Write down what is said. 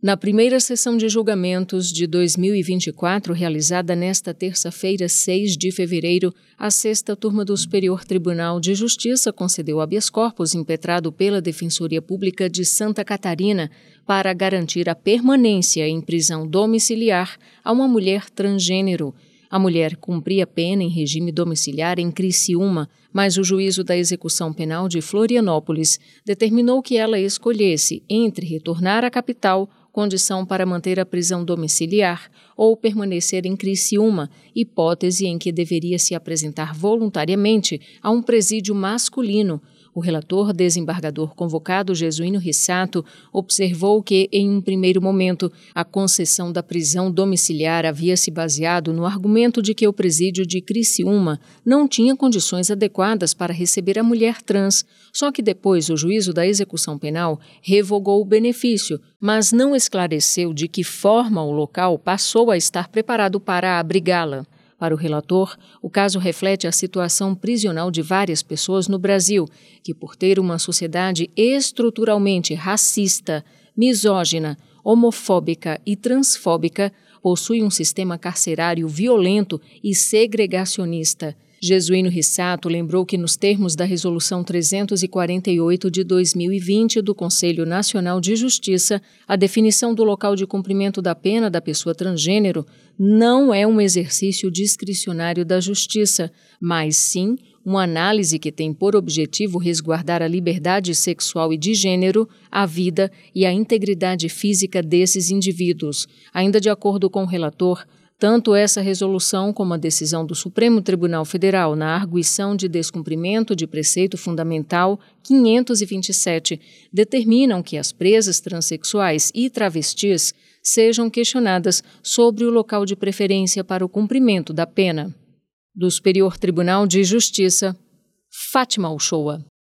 Na primeira sessão de julgamentos de 2024, realizada nesta terça-feira, 6 de fevereiro, a sexta turma do Superior Tribunal de Justiça concedeu habeas corpus impetrado pela Defensoria Pública de Santa Catarina para garantir a permanência em prisão domiciliar a uma mulher transgênero. A mulher cumpria pena em regime domiciliar em Criciúma, mas o juízo da execução penal de Florianópolis determinou que ela escolhesse entre retornar à capital, condição para manter a prisão domiciliar, ou permanecer em Criciúma, hipótese em que deveria se apresentar voluntariamente a um presídio masculino o relator desembargador convocado Jesuíno Rissato observou que, em um primeiro momento, a concessão da prisão domiciliar havia se baseado no argumento de que o presídio de Criciúma não tinha condições adequadas para receber a mulher trans, só que depois o juízo da execução penal revogou o benefício, mas não esclareceu de que forma o local passou a estar preparado para abrigá-la. Para o relator, o caso reflete a situação prisional de várias pessoas no Brasil, que, por ter uma sociedade estruturalmente racista, misógina, homofóbica e transfóbica, possui um sistema carcerário violento e segregacionista Jesuíno Rissato lembrou que, nos termos da Resolução 348 de 2020 do Conselho Nacional de Justiça, a definição do local de cumprimento da pena da pessoa transgênero não é um exercício discricionário da Justiça, mas sim uma análise que tem por objetivo resguardar a liberdade sexual e de gênero, a vida e a integridade física desses indivíduos. Ainda de acordo com o relator, tanto essa resolução como a decisão do Supremo Tribunal Federal na arguição de descumprimento de preceito fundamental 527 determinam que as presas transexuais e travestis sejam questionadas sobre o local de preferência para o cumprimento da pena. Do Superior Tribunal de Justiça, Fátima Uchoa.